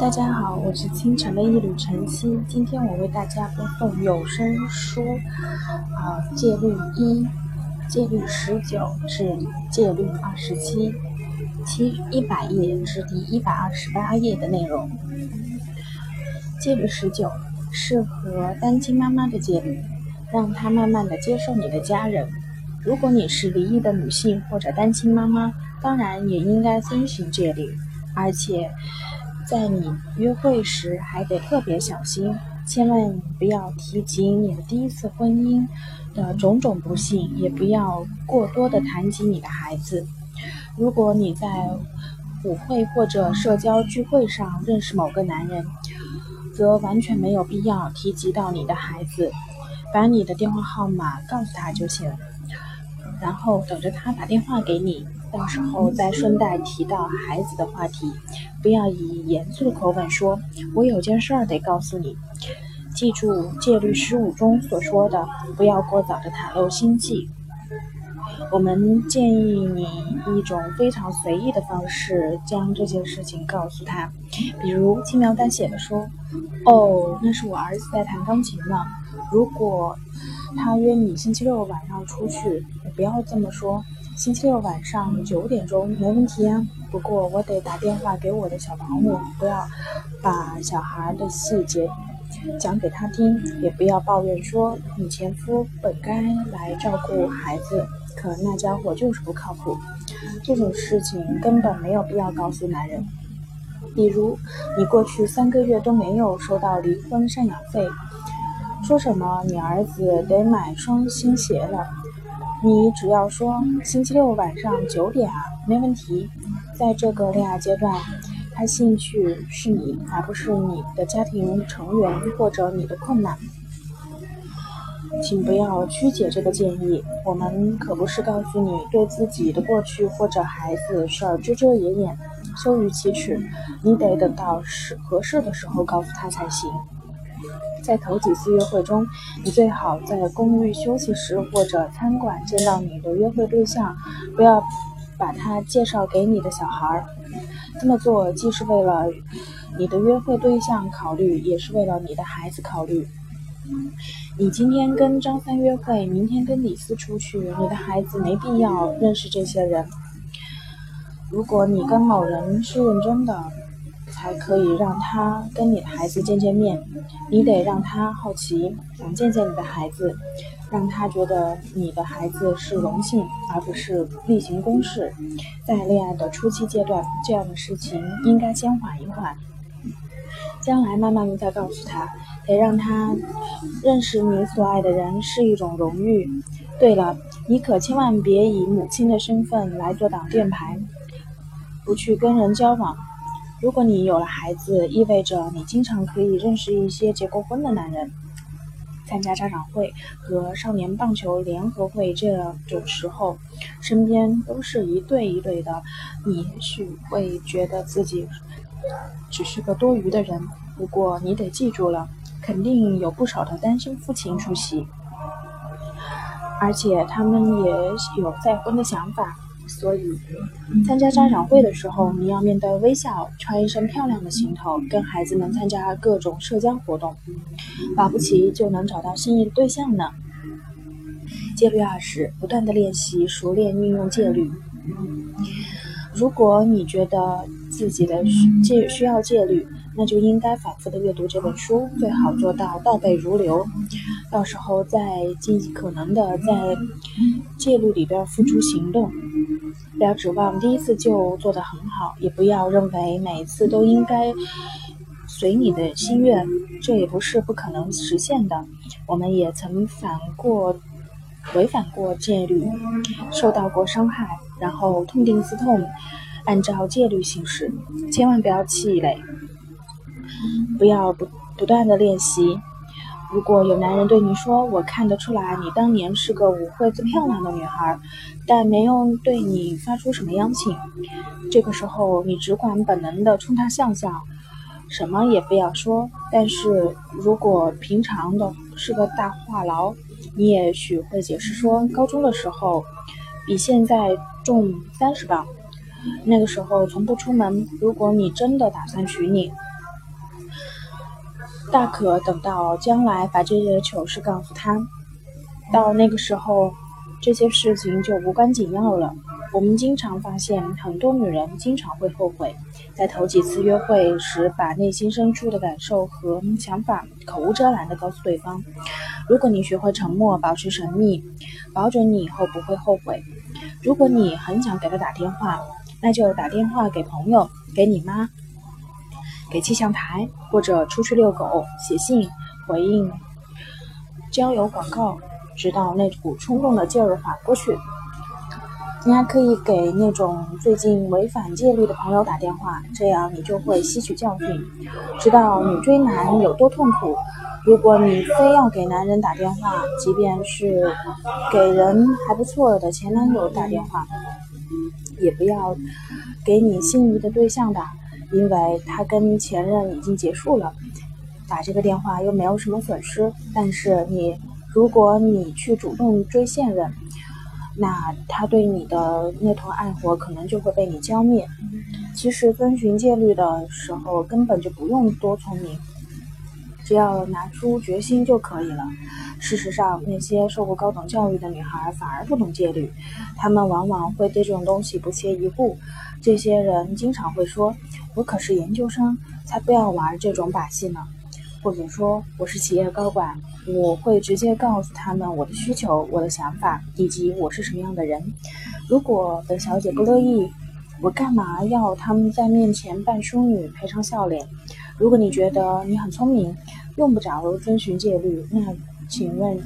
大家好，我是清晨的一缕晨曦。今天我为大家播送有声书，啊，戒律一、戒律十九至戒律二十七，七一百页至第一百二十八页的内容。戒律十九适合单亲妈妈的戒律，让她慢慢的接受你的家人。如果你是离异的女性或者单亲妈妈，当然也应该遵循戒律，而且。在你约会时还得特别小心，千万不要提及你的第一次婚姻的种种不幸，也不要过多的谈及你的孩子。如果你在舞会或者社交聚会上认识某个男人，则完全没有必要提及到你的孩子，把你的电话号码告诉他就行，然后等着他打电话给你。到时候再顺带提到孩子的话题，不要以严肃的口吻说：“我有件事儿得告诉你。”记住戒律十五中所说的，不要过早的袒露心迹。我们建议你一种非常随意的方式将这件事情告诉他，比如轻描淡写的说：“哦，那是我儿子在弹钢琴呢。”如果他约你星期六晚上出去，也不要这么说。星期六晚上九点钟没问题啊，不过我得打电话给我的小保姆，不要把小孩的细节讲给他听，也不要抱怨说你前夫本该来照顾孩子，可那家伙就是不靠谱。这种事情根本没有必要告诉男人。比如你过去三个月都没有收到离婚赡养费，说什么你儿子得买双新鞋了。你只要说星期六晚上九点啊，没问题。在这个恋爱阶段，他兴趣是你，而不是你的家庭成员或者你的困难。请不要曲解这个建议，我们可不是告诉你对自己的过去或者孩子事儿遮遮掩掩、羞于启齿。你得等到适合适的时候告诉他才行。在头几次约会中，你最好在公寓休息室或者餐馆见到你的约会对象，不要把他介绍给你的小孩儿。这么做既是为了你的约会对象考虑，也是为了你的孩子考虑。你今天跟张三约会，明天跟李四出去，你的孩子没必要认识这些人。如果你跟某人是认真的。才可以让他跟你的孩子见见面，你得让他好奇，想见见你的孩子，让他觉得你的孩子是荣幸，而不是例行公事。在恋爱的初期阶段，这样的事情应该先缓一缓，将来慢慢的再告诉他。得让他认识你所爱的人是一种荣誉。对了，你可千万别以母亲的身份来做挡箭牌，不去跟人交往。如果你有了孩子，意味着你经常可以认识一些结过婚的男人，参加家长会和少年棒球联合会这种时候，身边都是一对一对的，你也许会觉得自己只是个多余的人。不过你得记住了，肯定有不少的单身父亲出席，而且他们也有再婚的想法。所以，参加家长会的时候，你要面带微笑，穿一身漂亮的行头，跟孩子们参加各种社交活动，保不齐就能找到心仪的对象呢。戒律二十：不断的练习，熟练运用戒律。如果你觉得自己的戒需要戒律，那就应该反复的阅读这本书，最好做到倒背如流。到时候再尽可能的在戒律里边付出行动。不要指望第一次就做得很好，也不要认为每次都应该随你的心愿，这也不是不可能实现的。我们也曾反过违反过戒律，受到过伤害，然后痛定思痛，按照戒律行事。千万不要气馁，不要不不断的练习。如果有男人对你说：“我看得出来，你当年是个舞会最漂亮的女孩，但没有对你发出什么邀请。”这个时候，你只管本能的冲他笑笑，什么也不要说。但是如果平常的是个大话痨，你也许会解释说：“高中的时候比现在重三十磅，那个时候从不出门。如果你真的打算娶你。”大可等到将来把这些糗事告诉他，到那个时候，这些事情就无关紧要了。我们经常发现，很多女人经常会后悔，在头几次约会时，把内心深处的感受和想法口无遮拦地告诉对方。如果你学会沉默，保持神秘，保准你以后不会后悔。如果你很想给他打电话，那就打电话给朋友，给你妈，给气象台，或者出去遛狗，写信回应交友广告，直到那股冲动的劲儿缓过去。你还可以给那种最近违反戒律的朋友打电话，这样你就会吸取教训，知道女追男有多痛苦。如果你非要给男人打电话，即便是给人还不错的前男友打电话，也不要给你心仪的对象打，因为他跟前任已经结束了，打这个电话又没有什么损失。但是你，如果你去主动追现任，那他对你的那团爱火可能就会被你浇灭。其实遵循戒律的时候，根本就不用多聪明，只要拿出决心就可以了。事实上，那些受过高等教育的女孩反而不懂戒律，她们往往会对这种东西不屑一顾。这些人经常会说：“我可是研究生，才不要玩这种把戏呢。”或者说我是企业高管，我会直接告诉他们我的需求、我的想法以及我是什么样的人。如果本小姐不乐意，我干嘛要他们在面前扮淑女、赔偿笑脸？如果你觉得你很聪明，用不着遵循戒律，那请问，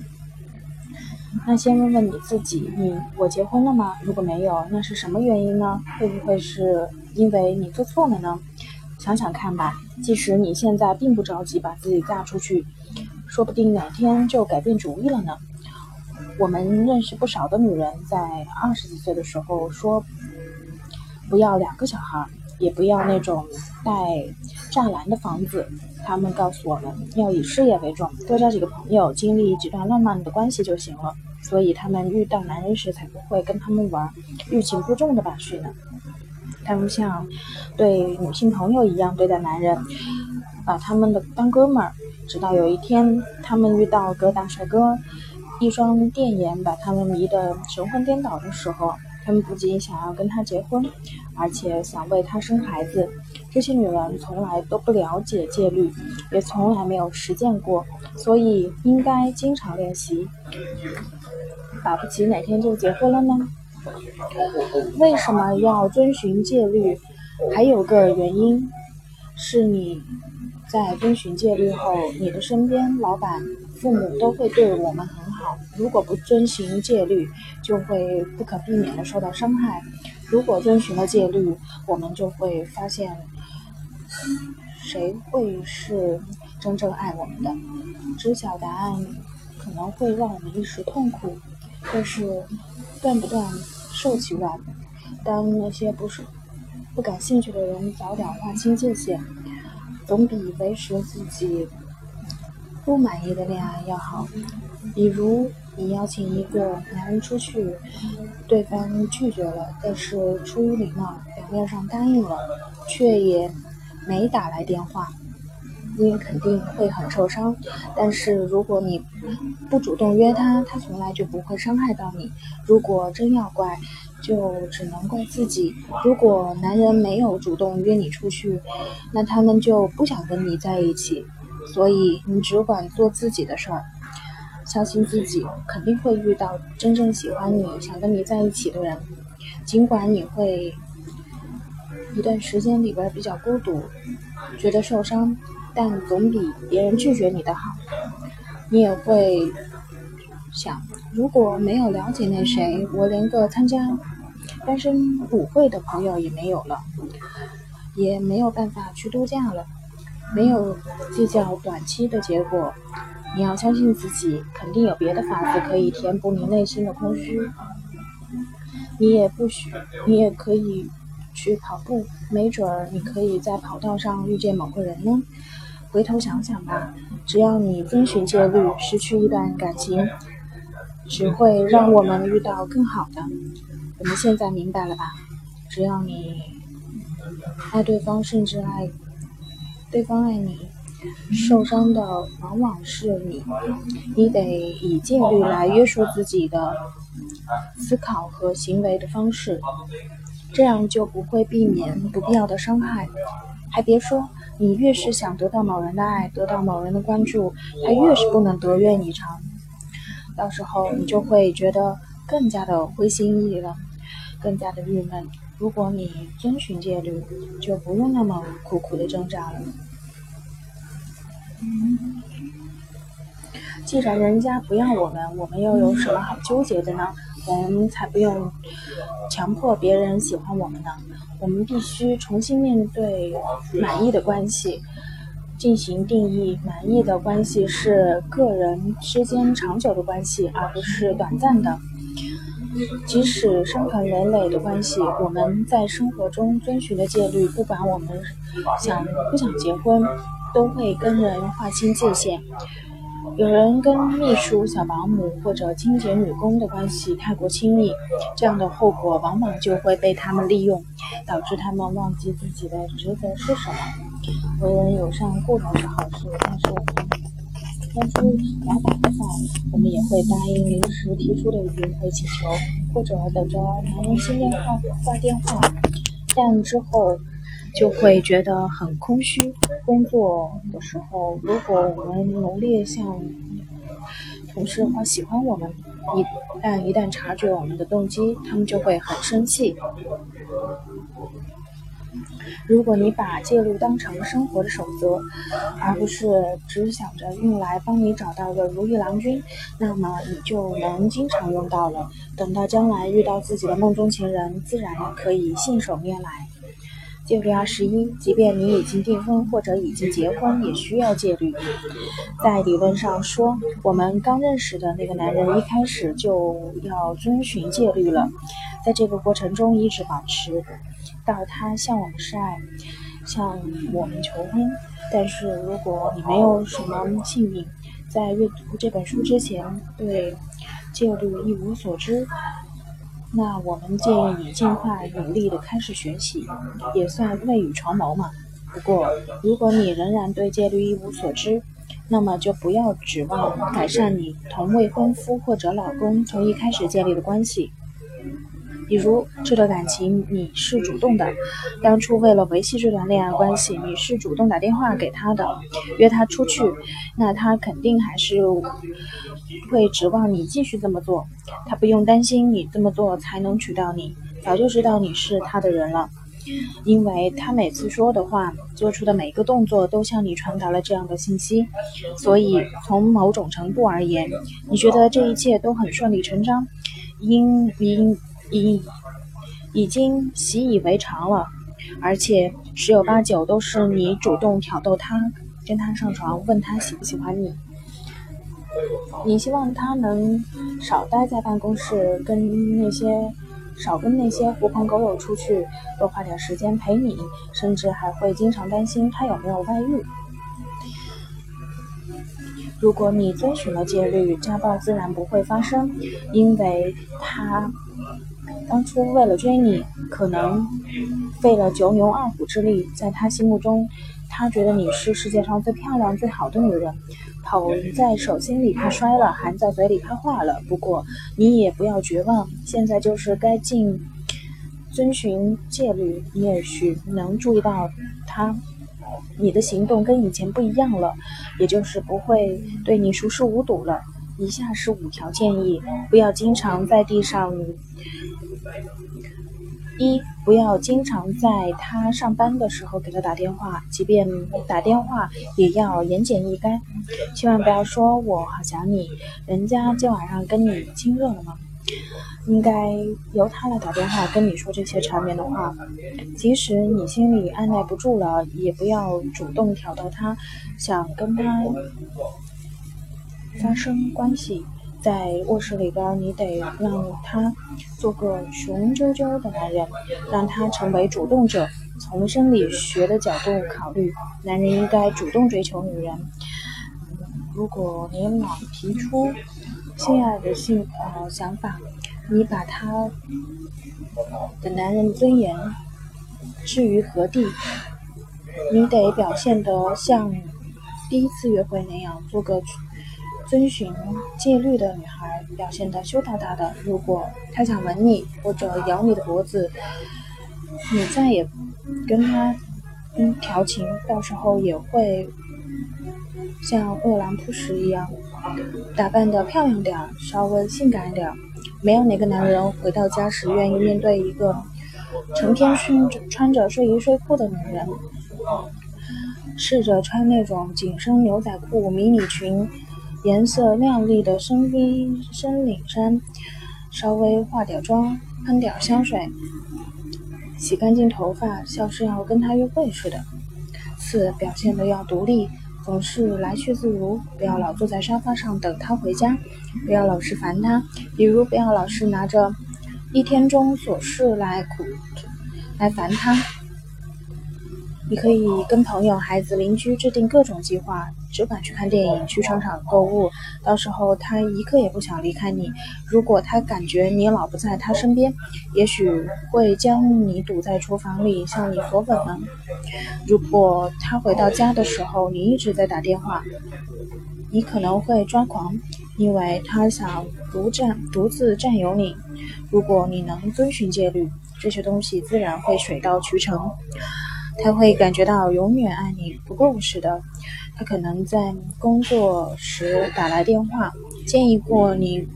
那先问问你自己：你我结婚了吗？如果没有，那是什么原因呢？会不会是因为你做错了呢？想想看吧，即使你现在并不着急把自己嫁出去，说不定哪天就改变主意了呢。我们认识不少的女人，在二十几岁的时候说不要两个小孩，也不要那种带栅栏的房子。他们告诉我们要以事业为重，多交几个朋友，经历几段浪漫的关系就行了。所以他们遇到男人时才不会跟他们玩欲擒故纵的把戏呢。他们像对女性朋友一样对待男人，把他们的当哥们儿。直到有一天，他们遇到个大帅哥，一双电眼把他们迷得神魂颠倒的时候，他们不仅想要跟他结婚，而且想为他生孩子。这些女人从来都不了解戒律，也从来没有实践过，所以应该经常练习。保不齐哪天就结婚了呢？为什么要遵循戒律？还有个原因，是你在遵循戒律后，你的身边老板、父母都会对我们很好。如果不遵循戒律，就会不可避免的受到伤害。如果遵循了戒律，我们就会发现，谁会是真正爱我们的？知晓答案可能会让我们一时痛苦，但是断不断？受其软，当那些不是不感兴趣的人早点划清界限，总比维持自己不满意的恋爱要好。比如，你邀请一个男人出去，对方拒绝了，但是出于礼貌，表面上答应了，却也没打来电话。你也肯定会很受伤，但是如果你不主动约他，他从来就不会伤害到你。如果真要怪，就只能怪自己。如果男人没有主动约你出去，那他们就不想跟你在一起。所以你只管做自己的事儿，相信自己，肯定会遇到真正喜欢你、想跟你在一起的人。尽管你会一段时间里边比较孤独，觉得受伤。但总比别人拒绝你的好。你也会想，如果没有了解那谁，我连个参加单身舞会的朋友也没有了，也没有办法去度假了。没有计较短期的结果，你要相信自己，肯定有别的法子可以填补你内心的空虚。你也不许，你也可以去跑步，没准儿你可以在跑道上遇见某个人呢。回头想想吧，只要你遵循戒律，失去一段感情，只会让我们遇到更好的。我们现在明白了吧？只要你爱对方，甚至爱对方爱你，受伤的往往是你。你得以戒律来约束自己的思考和行为的方式，这样就不会避免不必要的伤害。还别说，你越是想得到某人的爱，得到某人的关注，他越是不能得愿以偿。到时候你就会觉得更加的灰心意了，更加的郁闷。如果你遵循戒律，就不用那么苦苦的挣扎了。既然人家不要我们，我们又有什么好纠结的呢？我们才不用强迫别人喜欢我们呢。我们必须重新面对满意的关系，进行定义。满意的关系是个人之间长久的关系，而不是短暂的。即使伤痕累累的关系，我们在生活中遵循的戒律，不管我们想不想结婚，都会跟人划清界限。有人跟秘书、小保姆或者清洁女工的关系太过亲密，这样的后果往往就会被他们利用，导致他们忘记自己的职责是什么。为人友善固然是好事，但是我们当初老板的话，我们也会答应临时提出的约会请求，或者等着男人接电话挂电话，但之后就会觉得很空虚。工作的时候，如果我们努力向同事或喜欢我们，一但一旦察觉我们的动机，他们就会很生气。如果你把戒律当成生活的守则，而不是只想着用来帮你找到个如意郎君，那么你就能经常用到了。等到将来遇到自己的梦中情人，自然可以信手拈来。戒律二十一，即便你已经订婚或者已经结婚，也需要戒律。在理论上说，我们刚认识的那个男人一开始就要遵循戒律了，在这个过程中一直保持。到他向我们示爱，向我们求婚。但是如果你没有什么幸运，在阅读这本书之前对戒律一无所知，那我们建议你尽快努力的开始学习，也算未雨绸缪嘛。不过，如果你仍然对戒律一无所知，那么就不要指望改善你同未婚夫或者老公从一开始建立的关系。比如这段感情你是主动的，当初为了维系这段恋爱关系，你是主动打电话给他的，约他出去，那他肯定还是会指望你继续这么做，他不用担心你这么做才能娶到你，早就知道你是他的人了，因为他每次说的话、做出的每一个动作都向你传达了这样的信息，所以从某种程度而言，你觉得这一切都很顺理成章，因因。已已经习以为常了，而且十有八九都是你主动挑逗他，跟他上床，问他喜不喜欢你。你希望他能少待在办公室，跟那些少跟那些狐朋狗友出去，多花点时间陪你，甚至还会经常担心他有没有外遇。如果你遵循了戒律，家暴自然不会发生，因为他。当初为了追你，可能费了九牛二虎之力，在他心目中，他觉得你是世界上最漂亮、最好的女人，捧在手心里怕摔了，含在嘴里怕化了。不过你也不要绝望，现在就是该尽遵循戒律，你也许能注意到他，你的行动跟以前不一样了，也就是不会对你熟视无睹了。以下是五条建议：不要经常在地上。一不要经常在他上班的时候给他打电话，即便打电话也要言简意赅，千万不要说我好想你，人家今晚上跟你亲热了吗？应该由他来打电话跟你说这些缠绵的话，即使你心里按耐不住了，也不要主动挑逗他，想跟他发生关系。在卧室里边，你得让他做个雄赳赳的男人，让他成为主动者。从生理学的角度考虑，男人应该主动追求女人。如果你老提出性爱的性呃想法，你把他的男人尊严置于何地？你得表现得像第一次约会那样，做个遵循戒律的女孩，表现得羞答答的。如果他想吻你或者咬你的脖子，你再也跟他嗯调情，到时候也会像饿狼扑食一样，打扮得漂亮点儿，稍微性感点儿。没有哪个男人回到家时愿意面对一个成天穿着穿着睡衣睡裤的女人。试着穿那种紧身牛仔裤、迷你裙，颜色亮丽的深 V 深领衫，稍微化点妆，喷点香水，洗干净头发，像是要跟他约会似的。四，表现的要独立，总是来去自如，不要老坐在沙发上等他回家，不要老是烦他，比如不要老是拿着一天中琐事来苦来烦他。你可以跟朋友、孩子、邻居制定各种计划，只管去看电影、去商场购物。到时候他一刻也不想离开你。如果他感觉你老不在他身边，也许会将你堵在厨房里向你索吻呢。如果他回到家的时候你一直在打电话，你可能会抓狂，因为他想独占、独自占有你。如果你能遵循戒律，这些东西自然会水到渠成。他会感觉到永远爱你不够似的。他可能在工作时打来电话，建议过你，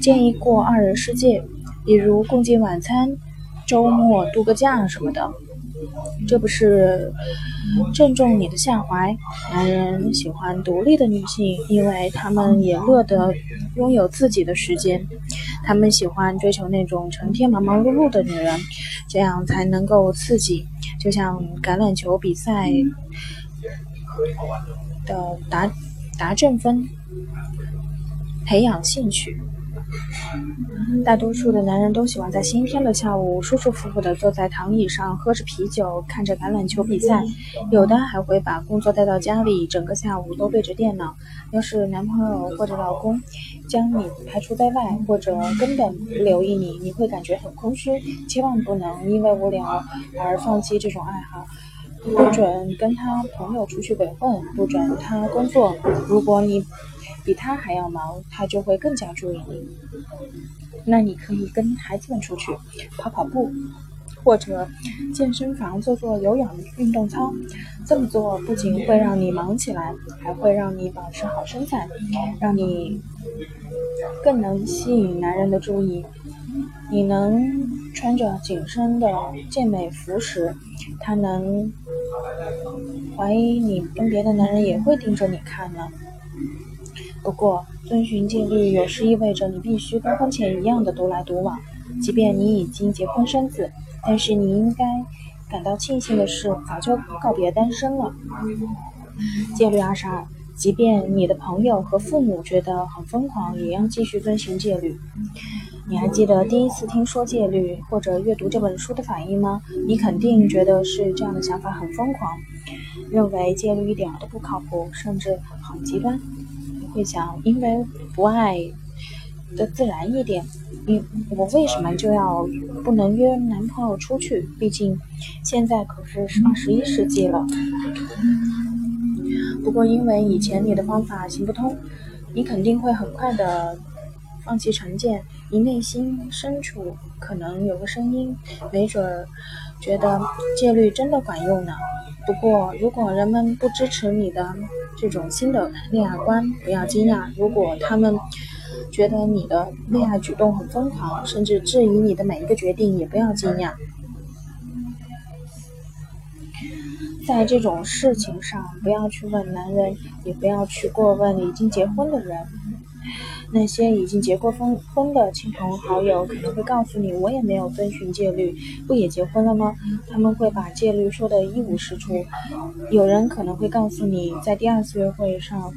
建议过二人世界，比如共进晚餐、周末度个假什么的。这不是正中你的下怀。男人喜欢独立的女性，因为他们也乐得拥有自己的时间。他们喜欢追求那种成天忙忙碌碌的女人，这样才能够刺激。就像橄榄球比赛的达达阵分，培养兴趣。大多数的男人都喜欢在星期天的下午舒舒服服地坐在躺椅上，喝着啤酒，看着橄榄球比赛。有的还会把工作带到家里，整个下午都对着电脑。要是男朋友或者老公将你排除在外，或者根本不留意你，你会感觉很空虚。千万不能因为无聊而放弃这种爱好。不准跟他朋友出去鬼混，不准他工作。如果你比他还要忙，他就会更加注意你。那你可以跟孩子们出去跑跑步，或者健身房做做有氧运动操。这么做不仅会让你忙起来，还会让你保持好身材，让你更能吸引男人的注意。你能穿着紧身的健美服时，他能怀疑你跟别的男人也会盯着你看呢。不过，遵循戒律有时意味着你必须跟婚前一样的独来独往，即便你已经结婚生子。但是你应该感到庆幸的是，早就告别单身了。戒律二十二，即便你的朋友和父母觉得很疯狂，也要继续遵循戒律。你还记得第一次听说戒律或者阅读这本书的反应吗？你肯定觉得是这样的想法很疯狂，认为戒律一点都不靠谱，甚至很极端。你会想，因为不爱的自然一点，你我为什么就要不能约男朋友出去？毕竟现在可是二十一世纪了。不过因为以前你的方法行不通，你肯定会很快的放弃成见。你内心深处可能有个声音，没准儿觉得戒律真的管用呢。不过如果人们不支持你的，这种新的恋爱观，不要惊讶。如果他们觉得你的恋爱举动很疯狂，甚至质疑你的每一个决定，也不要惊讶。在这种事情上，不要去问男人，也不要去过问已经结婚的人。那些已经结过婚婚的亲朋好友可能会告诉你，我也没有遵循戒律，不也结婚了吗？他们会把戒律说得一无是处。有人可能会告诉你，在第二次约会上，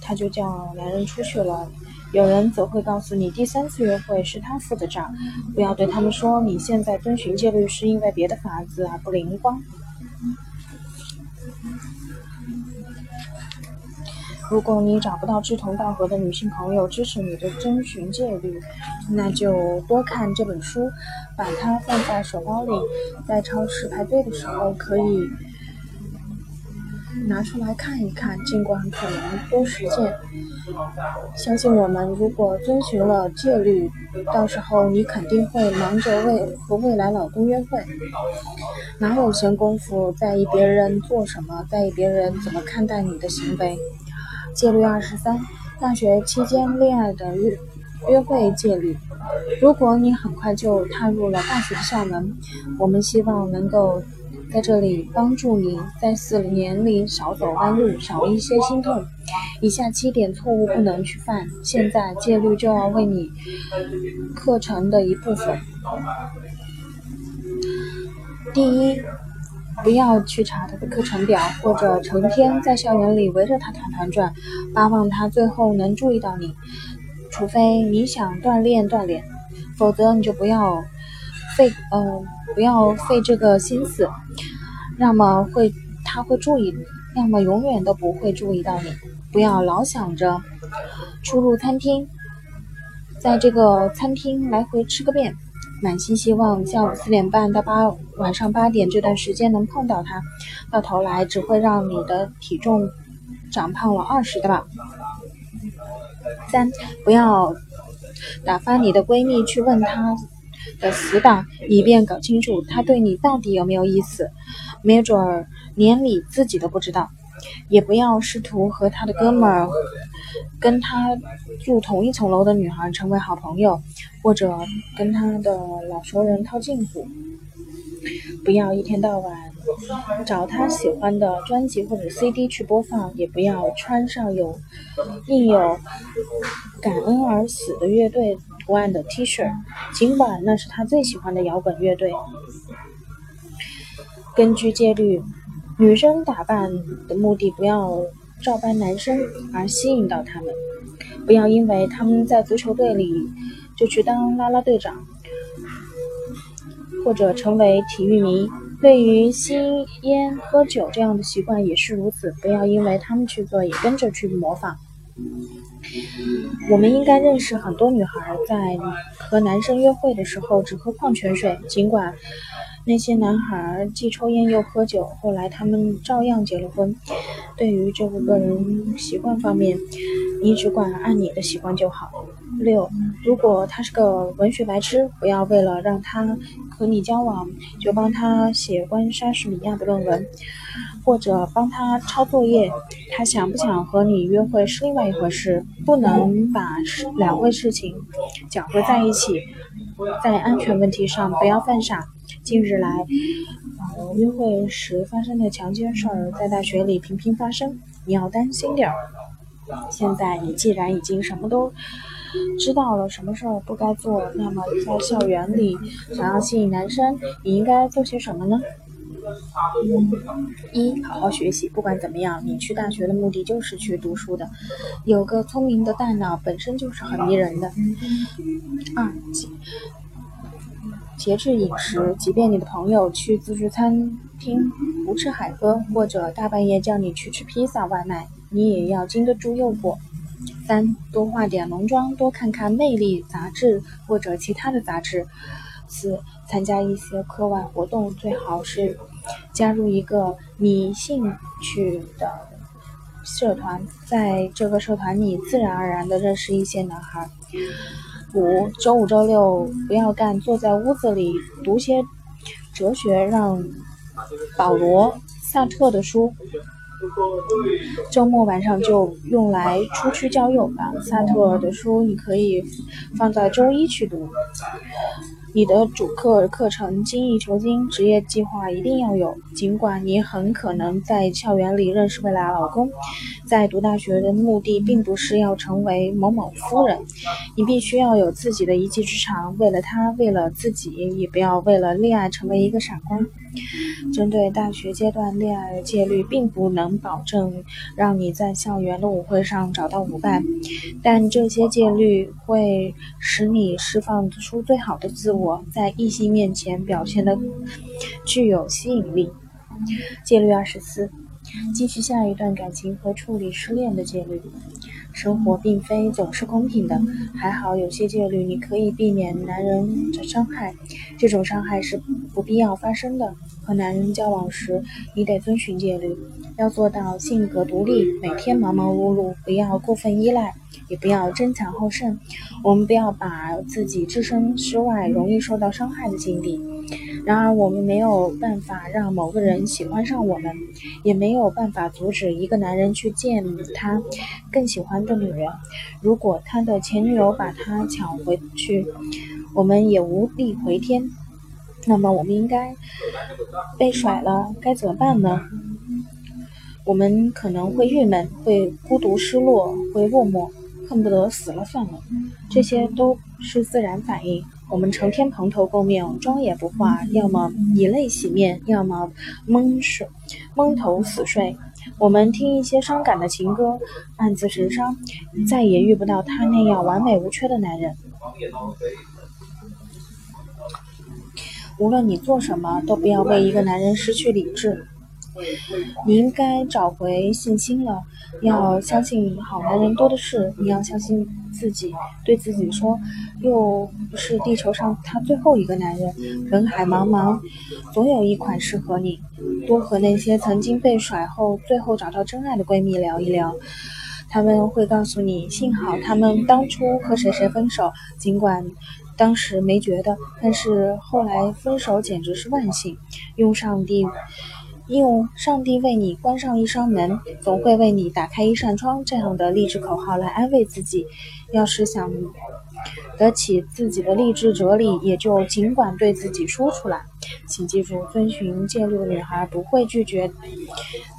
他就叫男人出去了。有人则会告诉你，第三次约会是他付的账。不要对他们说，你现在遵循戒律是因为别的法子而不灵光。如果你找不到志同道合的女性朋友支持你的遵循戒律，那就多看这本书，把它放在手包里，在超市排队的时候可以拿出来看一看，尽管可能多实践。相信我们，如果遵循了戒律，到时候你肯定会忙着为和未来老公约会，哪有闲工夫在意别人做什么，在意别人怎么看待你的行为？戒律二十三：大学期间恋爱的约约会戒律。如果你很快就踏入了大学的校门，我们希望能够。在这里帮助你在四年里少走弯路，少一些心痛。以下七点错误不能去犯，现在戒律就要为你课程的一部分。第一，不要去查他的课程表，或者成天在校园里围着他团团转，巴望他最后能注意到你。除非你想锻炼锻炼，否则你就不要。费呃，不要费这个心思，要么会他会注意你，要么永远都不会注意到你。不要老想着出入餐厅，在这个餐厅来回吃个遍，满心希望下午四点半到八晚上八点这段时间能碰到他，到头来只会让你的体重长胖了二十的吧。三，不要打发你的闺蜜去问她。的死党，以便搞清楚她对你到底有没有意思。没准儿连你自己都不知道。也不要试图和他的哥们儿、跟他住同一层楼的女孩成为好朋友，或者跟他的老熟人套近乎。不要一天到晚找他喜欢的专辑或者 CD 去播放，也不要穿上有印有“感恩而死”的乐队。图案的 T 恤，尽管那是他最喜欢的摇滚乐队。根据戒律，女生打扮的目的不要照搬男生，而吸引到他们。不要因为他们在足球队里就去当啦啦队长，或者成为体育迷。对于吸烟、喝酒这样的习惯也是如此，不要因为他们去做，也跟着去模仿。我们应该认识很多女孩，在和男生约会的时候只喝矿泉水。尽管那些男孩既抽烟又喝酒，后来他们照样结了婚。对于这个个人习惯方面，你只管按你的习惯就好。六，如果他是个文学白痴，不要为了让他和你交往，就帮他写关于莎士比亚的论文。或者帮他抄作业，他想不想和你约会是另外一回事，不能把两回事情搅和在一起。在安全问题上，不要犯傻。近日来，呃，约会时发生的强奸事儿在大学里频频发生，你要担心点儿。现在你既然已经什么都知道了，什么事儿不该做，那么在校园里想要吸引男生，你应该做些什么呢？一，好好学习。不管怎么样，你去大学的目的就是去读书的。有个聪明的大脑本身就是很迷人的。二，节制饮食。即便你的朋友去自助餐厅胡吃海喝，或者大半夜叫你去吃披萨外卖，你也要经得住诱惑。三，多化点浓妆，多看看《魅力》杂志或者其他的杂志。四，参加一些课外活动，最好是。加入一个你兴趣的社团，在这个社团里自然而然的认识一些男孩。五周五周六不要干，坐在屋子里读些哲学，让保罗萨特的书。周末晚上就用来出去交友吧。萨特的书你可以放在周一去读。你的主课课程精益求精，职业计划一定要有。尽管你很可能在校园里认识未来老公，在读大学的目的并不是要成为某某夫人。你必须要有自己的一技之长，为了他，为了自己，也不要为了恋爱成为一个傻瓜。针对大学阶段恋爱的戒律，并不能保证让你在校园的舞会上找到舞伴，但这些戒律会使你释放出最好的自我，在异性面前表现的具有吸引力。戒律二十四：继续下一段感情和处理失恋的戒律。生活并非总是公平的，还好有些戒律你可以避免男人的伤害，这种伤害是不必要发生的。和男人交往时，你得遵循戒律，要做到性格独立，每天忙忙碌碌，不要过分依赖，也不要争强好胜。我们不要把自己置身事外，容易受到伤害的境地。然而，我们没有办法让某个人喜欢上我们，也没有办法阻止一个男人去见他更喜欢的女人。如果他的前女友把他抢回去，我们也无力回天。那么，我们应该被甩了，该怎么办呢？我们可能会郁闷，会孤独、失落，会落寞，恨不得死了算了。这些都是自然反应。我们成天蓬头垢面，妆也不化，要么以泪洗面，要么蒙睡蒙头死睡。我们听一些伤感的情歌，暗自神伤，再也遇不到他那样完美无缺的男人。无论你做什么，都不要为一个男人失去理智。你应该找回信心了，要相信好男人多的是。你要相信自己，对自己说，又不是地球上他最后一个男人，人海茫茫，总有一款适合你。多和那些曾经被甩后，最后找到真爱的闺蜜聊一聊，他们会告诉你，幸好他们当初和谁谁分手，尽管当时没觉得，但是后来分手简直是万幸，用上帝。用“上帝为你关上一扇门，总会为你打开一扇窗”这样的励志口号来安慰自己。要是想得起自己的励志哲理，也就尽管对自己说出来。请记住，遵循戒律的女孩不会拒绝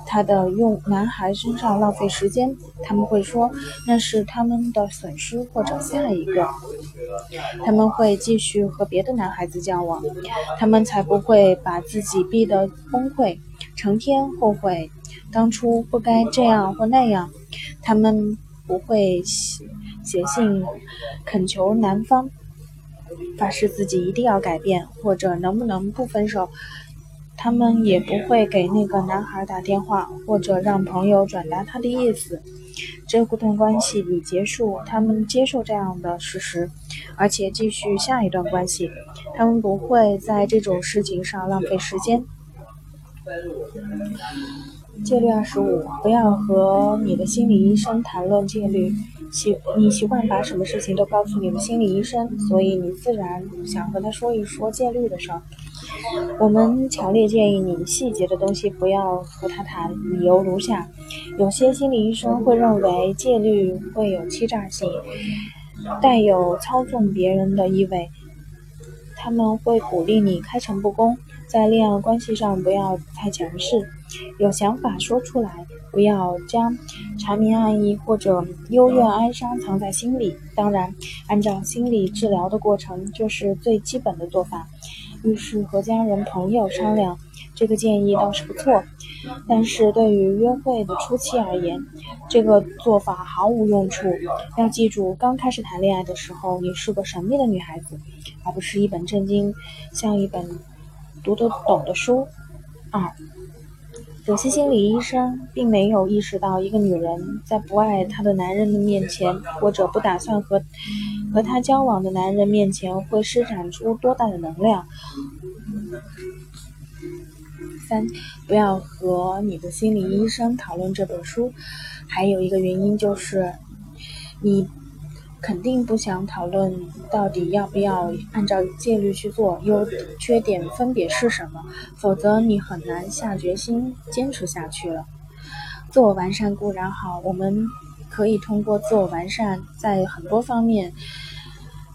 他的用男孩身上浪费时间，他们会说那是他们的损失或者下一个。他们会继续和别的男孩子交往，他们才不会把自己逼得崩溃。成天后悔当初不该这样或那样，他们不会写写信恳求男方，发誓自己一定要改变，或者能不能不分手。他们也不会给那个男孩打电话，或者让朋友转达他的意思。这段关系已结束，他们接受这样的事实，而且继续下一段关系。他们不会在这种事情上浪费时间。戒律二十五：不要和你的心理医生谈论戒律。习你习惯把什么事情都告诉你的心理医生，所以你自然想和他说一说戒律的事儿。我们强烈建议你细节的东西不要和他谈，理由如下：有些心理医生会认为戒律会有欺诈性，带有操纵别人的意味，他们会鼓励你开诚布公。在恋爱关系上不要太强势，有想法说出来，不要将缠绵爱意或者幽怨哀伤藏在心里。当然，按照心理治疗的过程就是最基本的做法。遇事和家人朋友商量，这个建议倒是不错。但是对于约会的初期而言，这个做法毫无用处。要记住，刚开始谈恋爱的时候，你是个神秘的女孩子，而不是一本正经，像一本。读得懂的书。二，有些心理医生并没有意识到，一个女人在不爱她的男人的面前，或者不打算和和她交往的男人面前，会施展出多大的能量。三，不要和你的心理医生讨论这本书。还有一个原因就是，你。肯定不想讨论到底要不要按照戒律去做，优缺点分别是什么，否则你很难下决心坚持下去了。自我完善固然好，我们可以通过自我完善，在很多方面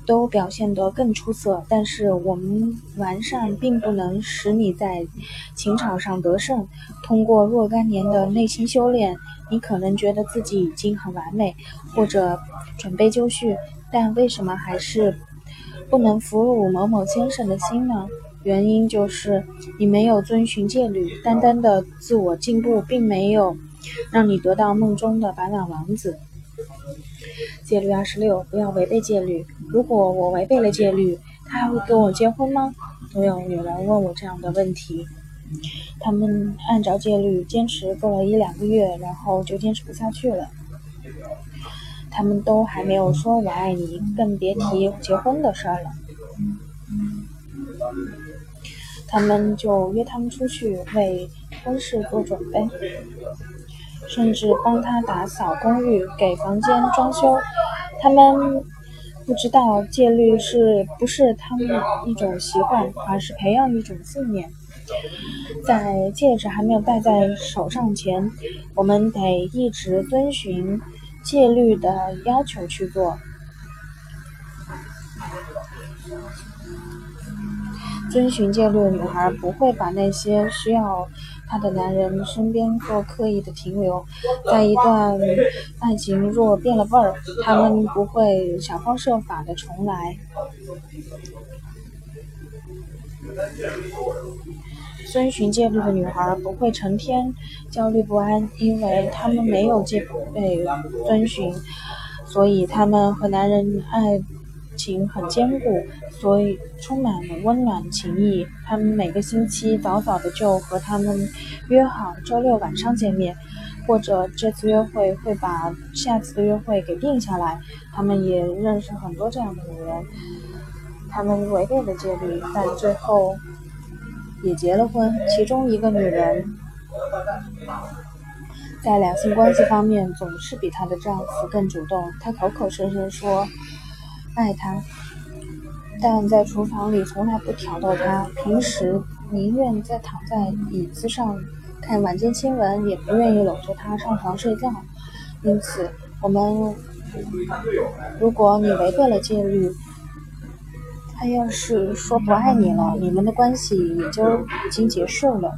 都表现得更出色。但是我们完善并不能使你在情场上得胜。通过若干年的内心修炼。你可能觉得自己已经很完美，或者准备就绪，但为什么还是不能俘虏某某先生的心呢？原因就是你没有遵循戒律，单单的自我进步并没有让你得到梦中的白马王子。戒律二十六，不要违背戒律。如果我违背了戒律，他还会跟我结婚吗？总有女人问我这样的问题。他们按照戒律坚持过了一两个月，然后就坚持不下去了。他们都还没有说我爱你，更别提结婚的事儿了。他们就约他们出去，为婚事做准备，甚至帮他打扫公寓、给房间装修。他们不知道戒律是不是他们一种习惯，而是培养一种信念。在戒指还没有戴在手上前，我们得一直遵循戒律的要求去做。遵循戒律的女孩不会把那些需要她的男人身边做刻意的停留。在一段爱情若变了味儿，他们不会想方设法的重来。遵循戒律的女孩不会成天焦虑不安，因为她们没有戒被遵循，所以她们和男人爱。情很坚固，所以充满了温暖情谊。他们每个星期早早的就和他们约好周六晚上见面，或者这次约会会把下次的约会给定下来。他们也认识很多这样的女人，他们违背了戒律，但最后也结了婚。其中一个女人在两性关系方面总是比她的丈夫更主动，她口口声声说。爱他，但在厨房里从来不挑逗他。平时宁愿在躺在椅子上看晚间新闻，也不愿意搂着他上床睡觉。因此，我们如果你违背了戒律，他要是说不爱你了，你们的关系也就已经结束了。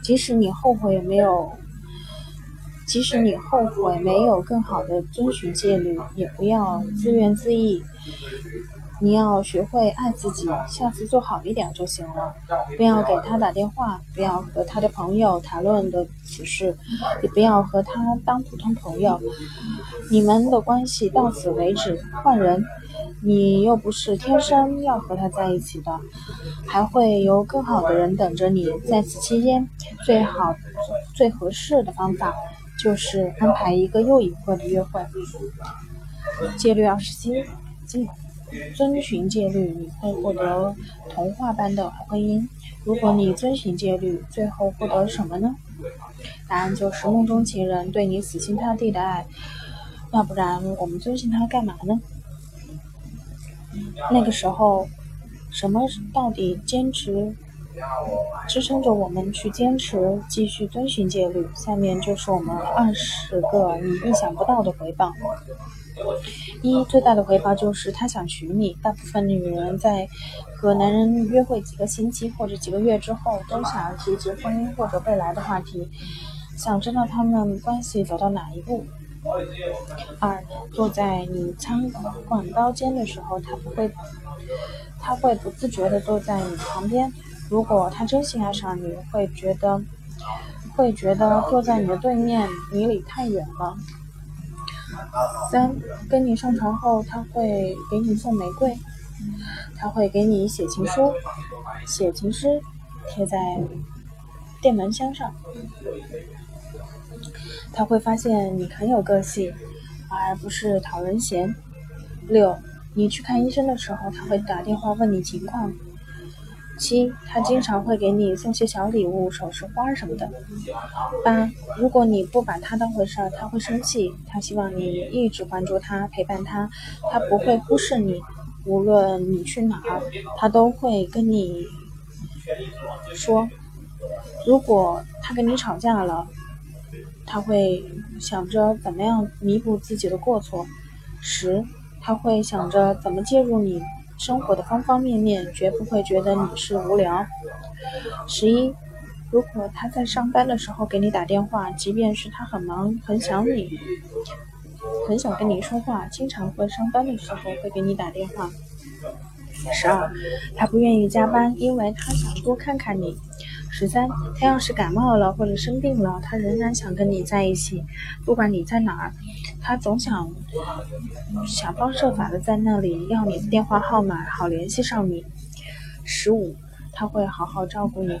即使你后悔没有。即使你后悔没有更好的遵循戒律，也不要自怨自艾。你要学会爱自己，下次做好一点就行了。不要给他打电话，不要和他的朋友谈论的此事，也不要和他当普通朋友。你们的关系到此为止，换人。你又不是天生要和他在一起的，还会有更好的人等着你。在此期间，最好、最合适的方法。就是安排一个又一个的约会。戒律二十七，遵遵循戒律，你会获得童话般的婚姻。如果你遵循戒律，最后获得什么呢？答案就是梦中情人对你死心塌地的爱。要不然我们遵循他干嘛呢？那个时候，什么到底坚持？支撑着我们去坚持，继续遵循戒律。下面就是我们二十个你意想不到的回报：一、最大的回报就是他想娶你。大部分女人在和男人约会几个星期或者几个月之后，都想要提及婚姻或者未来的话题，想知道他们关系走到哪一步。二、坐在你餐馆刀尖的时候，他不会，他会不自觉地坐在你旁边。如果他真心爱上你，会觉得会觉得坐在你的对面离你太远了。三，跟你上床后，他会给你送玫瑰，他会给你写情书，写情诗贴在店门箱上。他会发现你很有个性，而不是讨人嫌。六，你去看医生的时候，他会打电话问你情况。七，他经常会给你送些小礼物、首饰、花什么的。八，如果你不把他当回事儿，他会生气。他希望你一直关注他、陪伴他，他不会忽视你。无论你去哪儿，他都会跟你说。如果他跟你吵架了，他会想着怎么样弥补自己的过错。十，他会想着怎么介入你。生活的方方面面，绝不会觉得你是无聊。十一，如果他在上班的时候给你打电话，即便是他很忙、很想你、很想跟你说话，经常会上班的时候会给你打电话。十二，他不愿意加班，因为他想多看看你。十三，他要是感冒了或者生病了，他仍然想跟你在一起，不管你在哪儿，他总想想方设法的在那里要你的电话号码，好联系上你。十五，他会好好照顾你。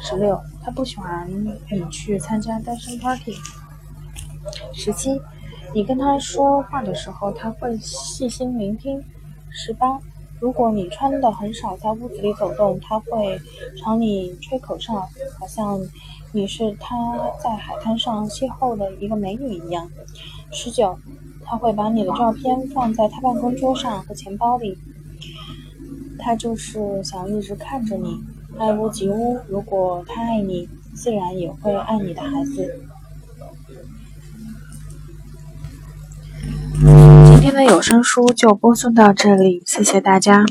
十六，他不喜欢你去参加单身 party。十七，你跟他说话的时候，他会细心聆听。十八。如果你穿的很少，在屋子里走动，他会朝你吹口哨，好像你是他在海滩上邂逅的一个美女一样。十九，他会把你的照片放在他办公桌上和钱包里，他就是想一直看着你，爱屋及乌。如果他爱你，自然也会爱你的孩子。今天的有声书就播送到这里，谢谢大家。